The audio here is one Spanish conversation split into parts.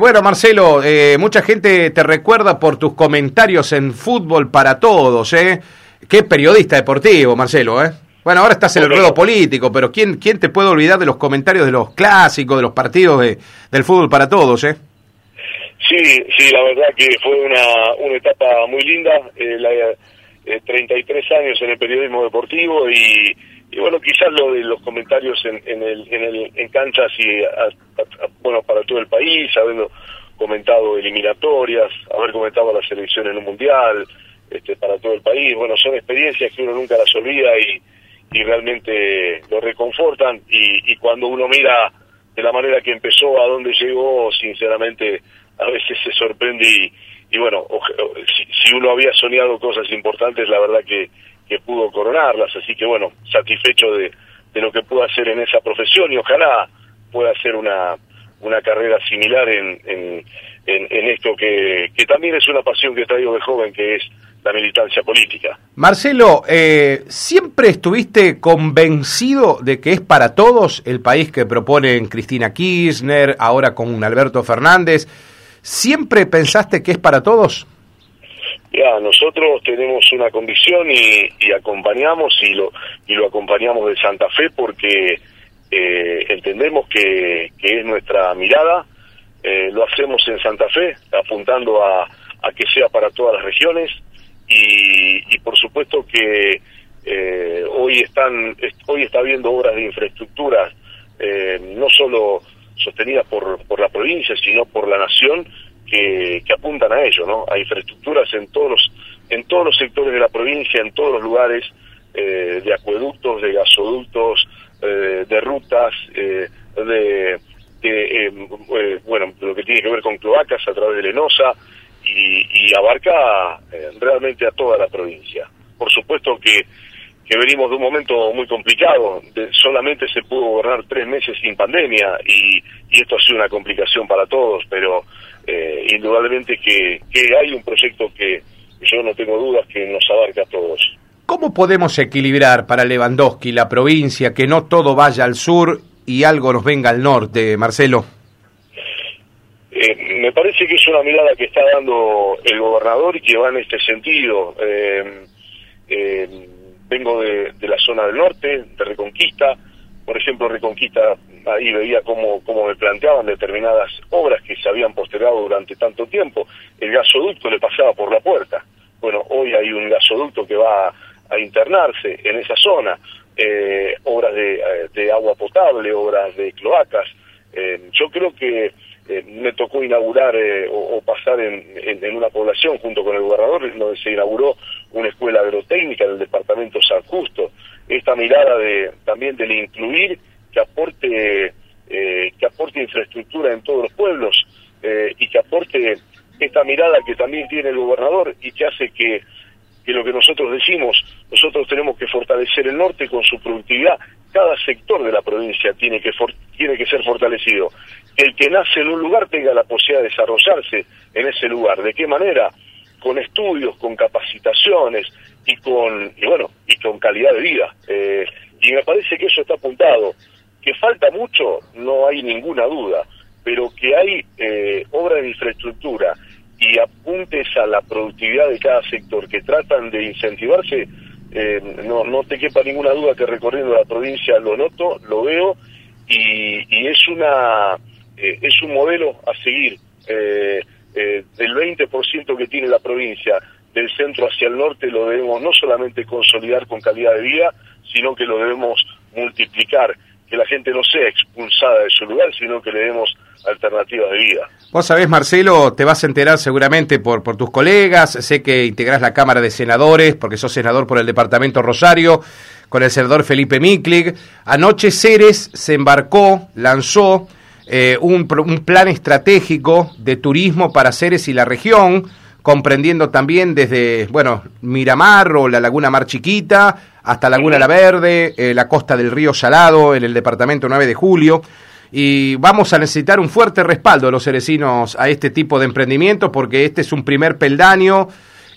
Bueno, Marcelo, eh, mucha gente te recuerda por tus comentarios en Fútbol para Todos, ¿eh? Qué periodista deportivo, Marcelo, ¿eh? Bueno, ahora estás en el ruedo político, pero ¿quién, ¿quién te puede olvidar de los comentarios de los clásicos, de los partidos de, del Fútbol para Todos, eh? Sí, sí, la verdad que fue una, una etapa muy linda, eh, la, eh, 33 años en el periodismo deportivo y y bueno, quizás lo de los comentarios en, en, el, en, el, en canchas y, bueno, para todo el país, habiendo comentado eliminatorias, haber comentado la selección en un mundial, este, para todo el país, bueno, son experiencias que uno nunca las olvida y, y realmente lo reconfortan. Y, y cuando uno mira de la manera que empezó, a dónde llegó, sinceramente a veces se sorprende y, y bueno, si, si uno había soñado cosas importantes, la verdad que que pudo coronarlas, así que bueno, satisfecho de, de lo que pudo hacer en esa profesión y ojalá pueda hacer una, una carrera similar en, en, en, esto que, que también es una pasión que traigo de joven, que es la militancia política. Marcelo, eh, ¿siempre estuviste convencido de que es para todos el país que proponen Cristina Kirchner, ahora con Alberto Fernández? ¿Siempre pensaste que es para todos? Ya, nosotros tenemos una condición y, acompañamos y lo y lo acompañamos de Santa Fe porque eh, entendemos que, que, es nuestra mirada, eh, lo hacemos en Santa Fe apuntando a, a, que sea para todas las regiones. Y, y por supuesto que eh, hoy están hoy está habiendo obras de infraestructura eh, no solo sostenidas por, por la provincia sino por la nación que, que, apuntan a ello, ¿no? A infraestructuras en todos los, en todos los sectores de la provincia, en todos los lugares, eh, de acueductos, de gasoductos, eh, de rutas, eh, de, de eh, eh, bueno, lo que tiene que ver con cloacas a través de Lenosa y, y abarca eh, realmente a toda la provincia. Por supuesto que que venimos de un momento muy complicado, de, solamente se pudo gobernar tres meses sin pandemia y, y esto ha sido una complicación para todos, pero eh, indudablemente que, que hay un proyecto que yo no tengo dudas que nos abarca a todos. ¿Cómo podemos equilibrar para Lewandowski la provincia, que no todo vaya al sur y algo nos venga al norte, Marcelo? Eh, me parece que es una mirada que está dando el gobernador y que va en este sentido. Eh, eh, vengo de, de, la zona del norte, de Reconquista, por ejemplo, Reconquista, ahí veía cómo, cómo me planteaban determinadas obras que se habían postergado durante tanto tiempo. El gasoducto le pasaba por la puerta. Bueno, hoy hay un gasoducto que va a, internarse en esa zona, eh, obras de, de, agua potable, obras de cloacas. Eh, yo creo que eh, me tocó inaugurar eh, o, pasar en, en, en, una población junto con el gobernador, donde se inauguró una escuela agrotécnica en el departamento San Justo. Esta mirada de también del incluir que aporte eh, que aporte infraestructura en todos los pueblos eh, y que aporte esta mirada que también tiene el gobernador y que hace que que lo que nosotros decimos, nosotros tenemos que fortalecer el norte con su productividad. Cada sector de la provincia tiene que, tiene que ser fortalecido. El que nace en un lugar tenga la posibilidad de desarrollarse en ese lugar. ¿De qué manera? Con estudios, con capacitaciones y con, y bueno, y con calidad de vida. Eh, y me parece que eso está apuntado. Que falta mucho, no hay ninguna duda, pero que hay eh, obras de infraestructura y apuntes a la productividad de cada sector que tratan de incentivarse, eh, no, no te quepa ninguna duda que recorriendo la provincia lo noto, lo veo y, es una eh, es un modelo a seguir. El 20% que tiene la provincia del centro hacia el norte lo debemos no solamente consolidar con calidad de vida, sino que lo debemos multiplicar que la gente no sea expulsada de su lugar, sino que le demos alternativas de vida. Vos sabés, Marcelo, te vas a enterar seguramente por, por tus colegas, sé que integrás la Cámara de Senadores, porque sos senador por el Departamento Rosario, con el senador Felipe Miklig. Anoche Ceres se embarcó, lanzó eh, un, un plan estratégico de turismo para Ceres y la región, comprendiendo también desde, bueno, Miramar o la Laguna Mar Chiquita, hasta Laguna La Verde, eh, la costa del río Salado, en el departamento 9 de julio. Y vamos a necesitar un fuerte respaldo de los cerecinos a este tipo de emprendimiento porque este es un primer peldaño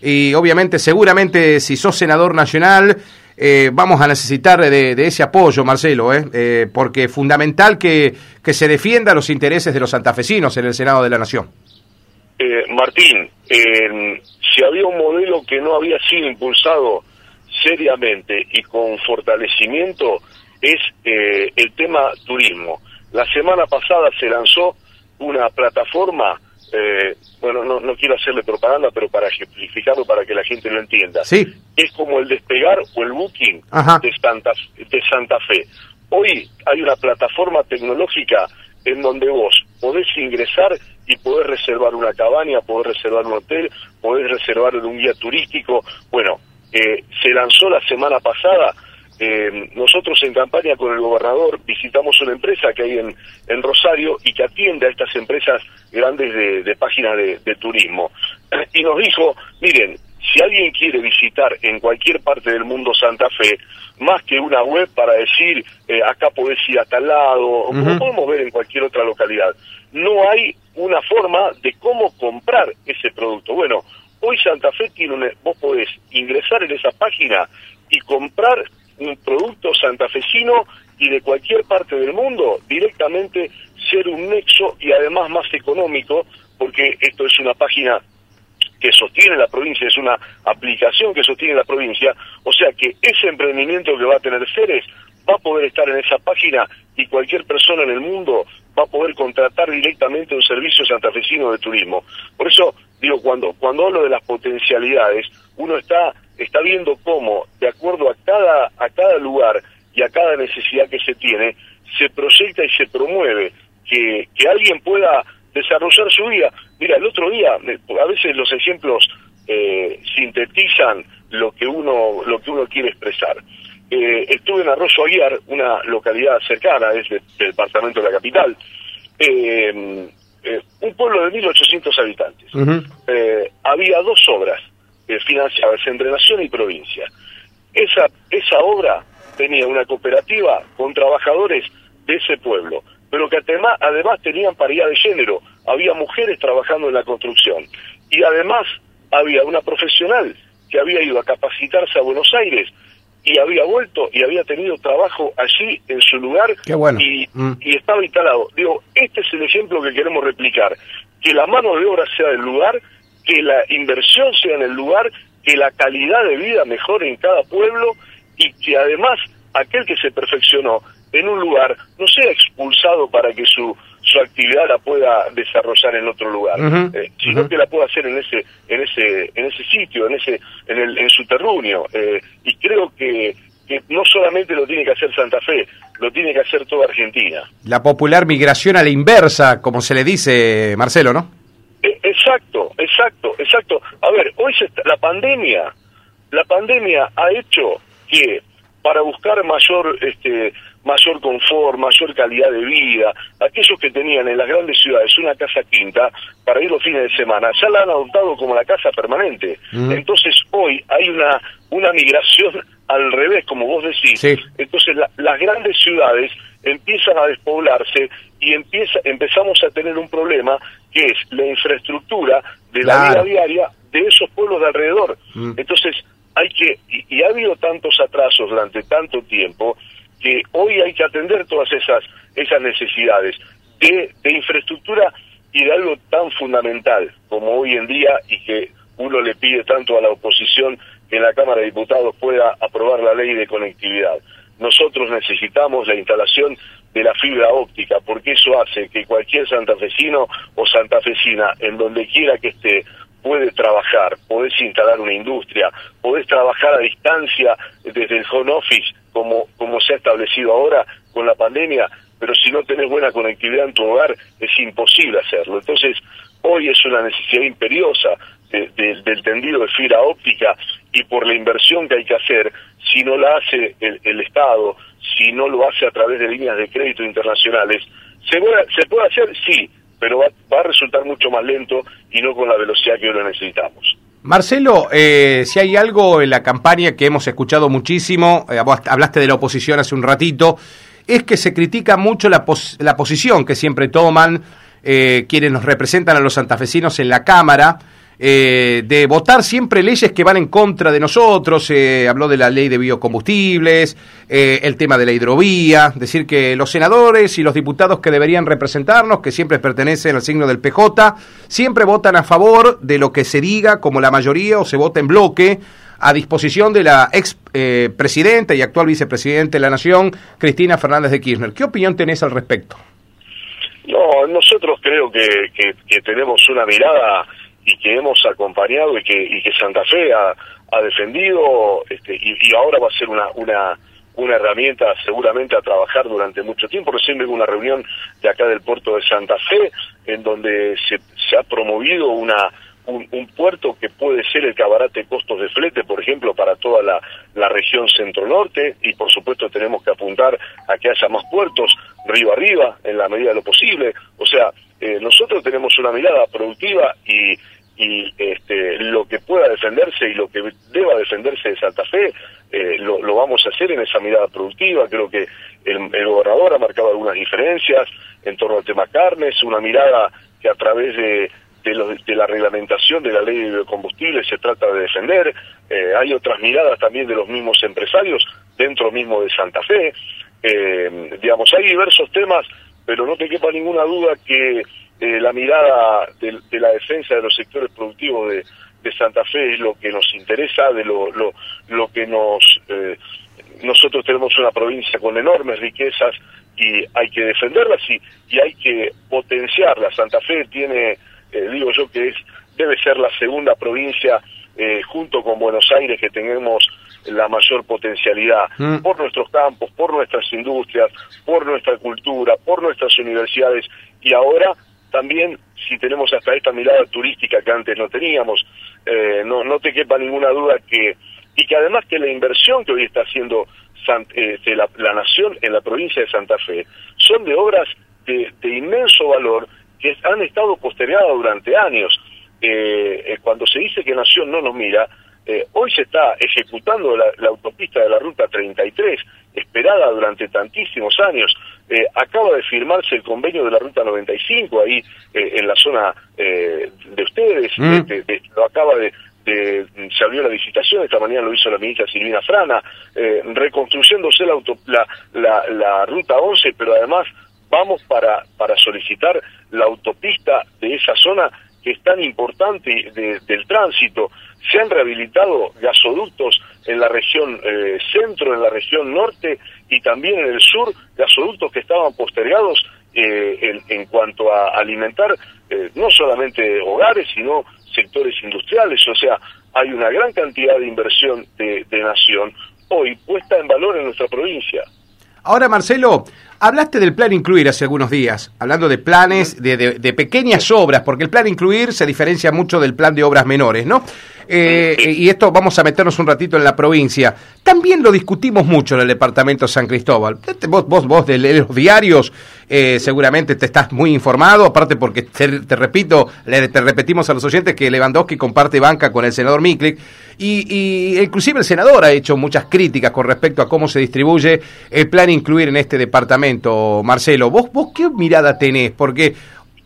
y obviamente seguramente si sos senador nacional eh, vamos a necesitar de, ese apoyo, Marcelo, ¿eh? ¿eh? porque es fundamental que, que se defienda los intereses de los santafesinos en el Senado de la Nación. Eh, Martín, si había un modelo que no había sido impulsado seriamente y con fortalecimiento, es el tema turismo. La semana pasada se lanzó una plataforma eh, bueno, no, no quiero hacerle propaganda, pero para ejemplificarlo, para que la gente lo entienda. Sí. Es como el despegar o el booking de Santa, de Santa Fe. Hoy hay una plataforma tecnológica en donde vos podés ingresar y podés reservar una cabaña, podés reservar un hotel, podés reservar un guía turístico. Bueno, eh, se lanzó la semana pasada eh, nosotros en campaña con el gobernador visitamos una empresa que hay en, en Rosario y que atiende a estas empresas grandes de, páginas de, turismo. Y nos dijo, miren, si alguien quiere visitar en cualquier parte del mundo Santa Fe, más que una web para decir, eh, acá podés ir a tal lado, como podemos ver en cualquier otra localidad, no hay una forma de cómo comprar ese producto. Bueno, hoy Santa Fe tiene una, vos podés ingresar en esa página y comprar un producto santafesino y de cualquier parte del mundo, directamente ser un nexo y además más económico, porque esto es una página que sostiene la provincia, es una aplicación que sostiene la provincia, o sea que ese emprendimiento que va a tener Ceres va a poder estar en esa página y cualquier persona en el mundo va a poder contratar directamente un servicio santafesino de turismo. Por eso digo, cuando, cuando hablo de las potencialidades, uno está está viendo cómo, de acuerdo a cada, a cada lugar y a cada necesidad que se tiene, se proyecta y se promueve que, que alguien pueda desarrollar su vida. Mira, el otro día, a veces los ejemplos eh, sintetizan lo que uno lo que uno quiere expresar. Eh, estuve en Arroyo Aguiar, una localidad cercana, es del departamento de la capital, eh, un pueblo de 1.800 habitantes. había dos obras eh, financiadas entre nación y provincia. Esa, esa obra tenía una cooperativa con trabajadores de ese pueblo, pero que además, además tenían paridad de género, había mujeres trabajando en la construcción y además había una profesional que había ido a capacitarse a Buenos Aires y había vuelto y había tenido trabajo allí en su lugar y, mm. y, estaba instalado. Digo, este es el ejemplo que queremos replicar, que la mano de obra sea del lugar que la inversión sea en el lugar, que la calidad de vida mejore en cada pueblo y que además aquel que se perfeccionó en un lugar no sea expulsado para que su su actividad la pueda desarrollar en otro lugar, eh, sino que la pueda hacer en ese en ese en ese sitio, en ese en el en su terruño eh, y creo que que no solamente lo tiene que hacer Santa Fe, lo tiene que hacer toda Argentina. La popular migración a la inversa, como se le dice, Marcelo, ¿no? E, exacto, exacto, exacto. A ver, hoy se la pandemia, la pandemia ha hecho que para buscar mayor este mayor confort, mayor calidad de vida, aquellos que tenían en las grandes ciudades una casa quinta para ir los fines de semana, ya la han adoptado como la casa permanente. Mm. Entonces hoy hay una una migración al revés, como vos decís. Entonces las grandes ciudades empiezan a despoblarse y empieza, empezamos a tener un problema que es la infraestructura de la vida diaria de esos pueblos de alrededor. Mm. Entonces, hay que, y, ha habido tantos atrasos durante tanto tiempo, que hoy hay que atender todas esas, esas necesidades de, de infraestructura y de algo tan fundamental como hoy en día y que uno le pide tanto a la oposición que en la Cámara de Diputados pueda aprobar la ley de conectividad. Nosotros necesitamos la instalación de la fibra óptica, porque eso hace que cualquier santafesino o santafesina, en donde quiera que esté, puede trabajar, podés instalar una industria, podés trabajar a distancia desde el home office, como, como se ha establecido ahora con la pandemia, pero si no tenés buena conectividad en tu hogar, es imposible hacerlo. Entonces, hoy es una necesidad imperiosa del tendido de fibra óptica y por la inversión que hay que hacer, si no la hace el, Estado, si no lo hace a través de líneas de crédito internacionales, se puede, se puede hacer, sí, pero va, a resultar mucho más lento y no con la velocidad que ahora necesitamos. Marcelo, eh, si hay algo en la campaña que hemos escuchado muchísimo, eh, hablaste de la oposición hace un ratito, es que se critica mucho la, la posición que siempre toman eh, quienes nos representan a los santafesinos en la Cámara, eh, de votar siempre leyes que van en contra de nosotros, eh, habló de la ley de biocombustibles, eh, el tema de la hidrovía, decir que los senadores y los diputados que deberían representarnos, que siempre pertenecen al signo del PJ, siempre votan a favor de lo que se diga como la mayoría o se vota en bloque a disposición de la ex presidenta y actual vicepresidenta de la Nación, Cristina Fernández de Kirchner. ¿Qué opinión tenés al respecto? No, nosotros creo que tenemos una mirada y que hemos acompañado y que, y que Santa Fe ha, defendido este, y, ahora va a ser una, una, herramienta seguramente a trabajar durante mucho tiempo. Recién hubo una reunión de acá del puerto de Santa Fe en donde se, se ha promovido una un, un, puerto que puede ser el cabarate costos de flete, por ejemplo, para toda la, la región centro-norte, y por supuesto tenemos que apuntar a que haya más puertos río arriba, en la medida de lo posible. O sea, eh, nosotros tenemos una mirada productiva y, y este, lo que pueda defenderse y lo que deba defenderse de Santa Fe, eh, lo, vamos a hacer en esa mirada productiva. Creo que el, gobernador ha marcado algunas diferencias en torno al tema carnes, una mirada que a través de, de, los, de la reglamentación de la ley de biocombustibles se trata de defender. Eh, hay otras miradas también de los mismos empresarios dentro mismo de Santa Fe. Eh, digamos, hay diversos temas pero no te quepa ninguna duda que eh, la mirada de, de, la defensa de los sectores productivos de, de, Santa Fe es lo que nos interesa, de lo, lo, lo que nos... Eh, nosotros tenemos una provincia con enormes riquezas y hay que defenderlas y, y hay que potenciarlas. Santa Fe tiene, eh, digo yo, que es debe ser la segunda provincia eh, junto con Buenos Aires que tenemos la mayor potencialidad mm. por nuestros campos, por nuestras industrias, por nuestra cultura, por nuestras universidades y ahora también si tenemos hasta esta mirada turística que antes no teníamos, eh, no, no te quepa ninguna duda que y que además que la inversión que hoy está haciendo San, eh, la, la, nación en la provincia de Santa Fe son de obras de, inmenso valor que han estado postergadas durante años. Eh, cuando se dice que Nación no nos mira, eh, hoy se está ejecutando la, autopista de la Ruta 33, esperada durante tantísimos años. Eh, acaba de firmarse el convenio de la Ruta 95 ahí eh, en la zona eh, de ustedes. Mm. De, lo acaba de, de, se abrió la licitación, esta mañana lo hizo la ministra Silvina Frana, reconstruyéndose la, auto, la, la, la, ruta 11, pero además vamos para, para solicitar la autopista de esa zona que es tan importante de, del tránsito. Se han rehabilitado gasoductos en la región eh, centro, en la región norte y también en el sur, gasoductos que estaban postergados eh, en, en, cuanto a alimentar eh, no solamente hogares, sino sectores industriales. O sea, hay una gran cantidad de inversión de, de nación hoy puesta en valor en nuestra provincia. Ahora, Marcelo, hablaste del plan incluir hace algunos días, hablando de planes, de, de, de, pequeñas obras, porque el plan incluir se diferencia mucho del plan de obras menores, ¿no? Eh, y esto vamos a meternos un ratito en la provincia. También lo discutimos mucho en el departamento de San Cristóbal. Vos, vos, vos de los diarios eh, seguramente te estás muy informado, aparte porque te, te, repito, le, te repetimos a los oyentes que Lewandowski comparte banca con el senador Miklik y, y inclusive el senador ha hecho muchas críticas con respecto a cómo se distribuye el plan incluir en este departamento. Marcelo, ¿vos, vos qué mirada tenés? Porque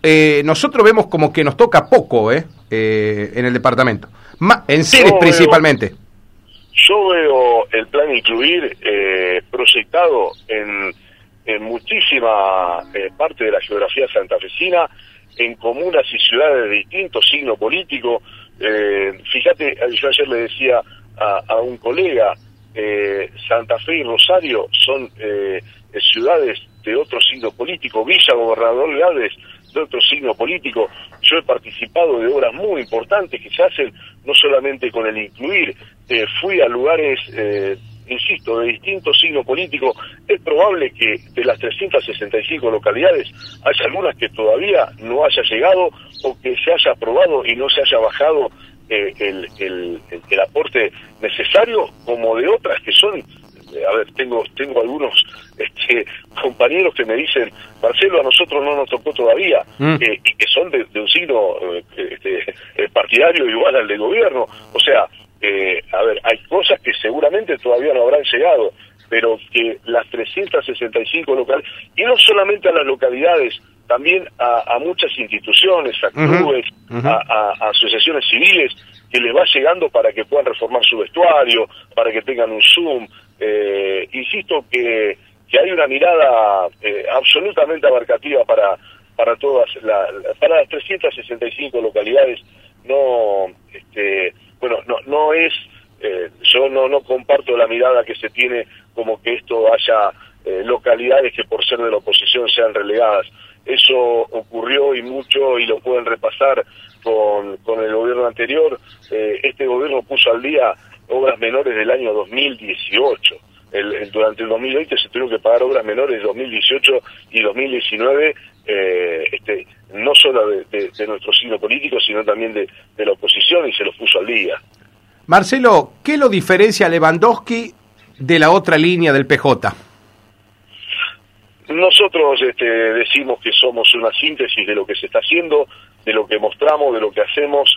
eh, nosotros vemos como que nos toca poco eh, eh en el departamento. Ma en seres yo principalmente. Veo, yo veo el plan incluir eh, proyectado en, en muchísima eh, parte de la geografía santafesina, en comunas y ciudades de distinto signo político. Eh, fíjate, yo ayer le decía a, a un colega, eh, Santa Fe y Rosario son ciudades de otro signo político, Villa Gobernador Gades de otro signo político. Yo he participado de obras muy importantes que se hacen no solamente con el incluir, eh, fui a lugares, eh, insisto, de distinto signo político. Es probable que de las 365 localidades haya algunas que todavía no haya llegado o que se haya aprobado y no se haya bajado eh, el, el, el, aporte necesario, como de otras que son a ver, tengo tengo algunos este, compañeros que me dicen, Marcelo, a nosotros no nos tocó todavía, mm. eh, y que son de, de un signo eh, este, eh, partidario igual al del gobierno. O sea, eh, a ver, hay cosas que seguramente todavía no habrán llegado, pero que las 365 locales, y no solamente a las localidades también a, muchas instituciones, a clubes, a, asociaciones civiles, que les va llegando para que puedan reformar su vestuario, para que tengan un Zoom. Eh, insisto que, que hay una mirada eh, absolutamente abarcativa para, para todas, la, para las 365 localidades. No, este, bueno, no, no es, eh, yo no, no comparto la mirada que se tiene como que esto haya localidades que por ser de la oposición sean relegadas. Eso ocurrió y mucho y lo pueden repasar con, con el gobierno anterior. Eh, este gobierno puso al día obras menores del año 2018. El, durante el 2020 se tuvieron que pagar obras menores de 2018 y 2019, eh, este, no solo de, nuestro signo político, sino también de, de la oposición y se los puso al día. Marcelo, ¿qué lo diferencia Lewandowski de la otra línea del PJ? Nosotros este, decimos que somos una síntesis de lo que se está haciendo, de lo que mostramos, de lo que hacemos,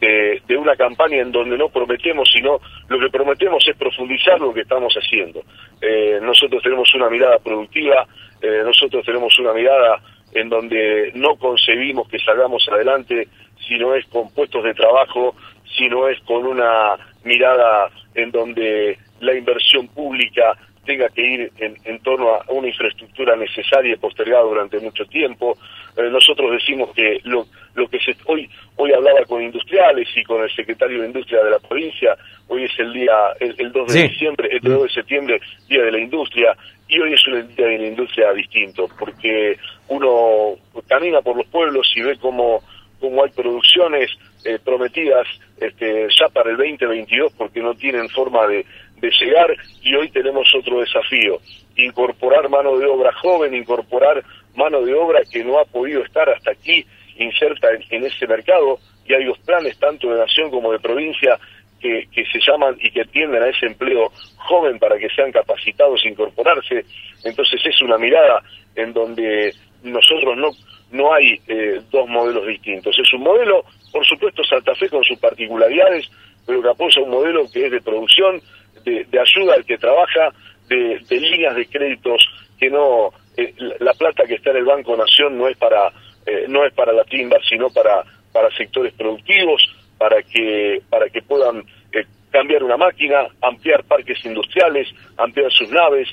de, una campaña en donde no prometemos, sino lo que prometemos es profundizar lo que estamos haciendo. Eh, nosotros tenemos una mirada productiva, eh, nosotros tenemos una mirada en donde no concebimos que salgamos adelante si no es con puestos de trabajo, si no es con una mirada en donde la inversión pública tenga que ir en, torno a una infraestructura necesaria y postergada durante mucho tiempo. Eh, nosotros decimos que lo, lo que se, hoy hoy hablaba con industriales y con el secretario de Industria de la provincia, hoy es el día, el, 2 de diciembre, el 2 de septiembre, Día de la Industria, y hoy es un día de la industria distinto, porque uno camina por los pueblos y ve cómo, cómo hay producciones eh, prometidas este, ya para el 2022 porque no tienen forma de, de llegar y hoy tenemos otro desafío, incorporar mano de obra joven, incorporar mano de obra que no ha podido estar hasta aquí inserta en, ese mercado y hay dos planes tanto de nación como de provincia que, que, se llaman y que atienden a ese empleo joven para que sean capacitados a incorporarse. Entonces es una mirada en donde nosotros no, no hay eh, dos modelos distintos. Es un modelo, por supuesto, Santa Fe con sus particularidades, pero que apoya un modelo que es de producción, de, ayuda al que trabaja, de, líneas de créditos que no, eh, la plata que está en el Banco Nación no es para, eh, no es para la timba, sino para, para sectores productivos, para que, para que puedan eh, cambiar una máquina, ampliar parques industriales, ampliar sus naves,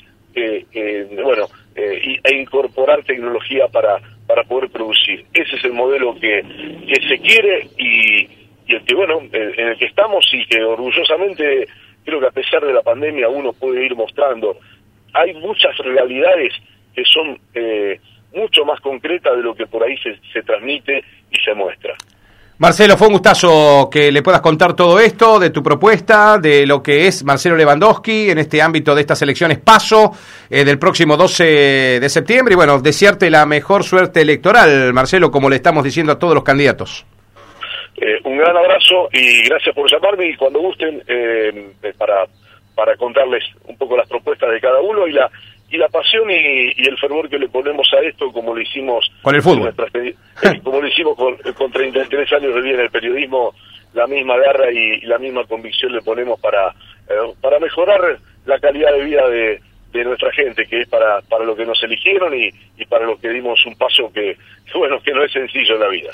bueno, e incorporar tecnología para, para poder producir. Ese es el modelo que, que se quiere y, y el que, bueno, en el que estamos y que orgullosamente creo que a pesar de la pandemia uno puede ir mostrando. Hay muchas realidades que son eh, mucho más concretas de lo que por ahí se, transmite y se muestra. Marcelo, fue un gustazo que le puedas contar todo esto, de tu propuesta, de lo que es Marcelo Lewandowski en este ámbito de estas elecciones paso eh, del próximo 12 de septiembre y bueno, desearte la mejor suerte electoral, Marcelo, como le estamos diciendo a todos los candidatos. Eh, un gran abrazo y gracias por llamarme y cuando gusten eh, para, para contarles un poco las propuestas de cada uno y la y la pasión y, el fervor que le ponemos a esto como lo hicimos con el fútbol eh, como lo hicimos con, con 33 años de vida en el periodismo la misma garra y, la misma convicción le ponemos para para mejorar la calidad de vida de, de nuestra gente, que es para, para lo que nos eligieron y, y para lo que dimos un paso que, bueno, que no es sencillo en la vida.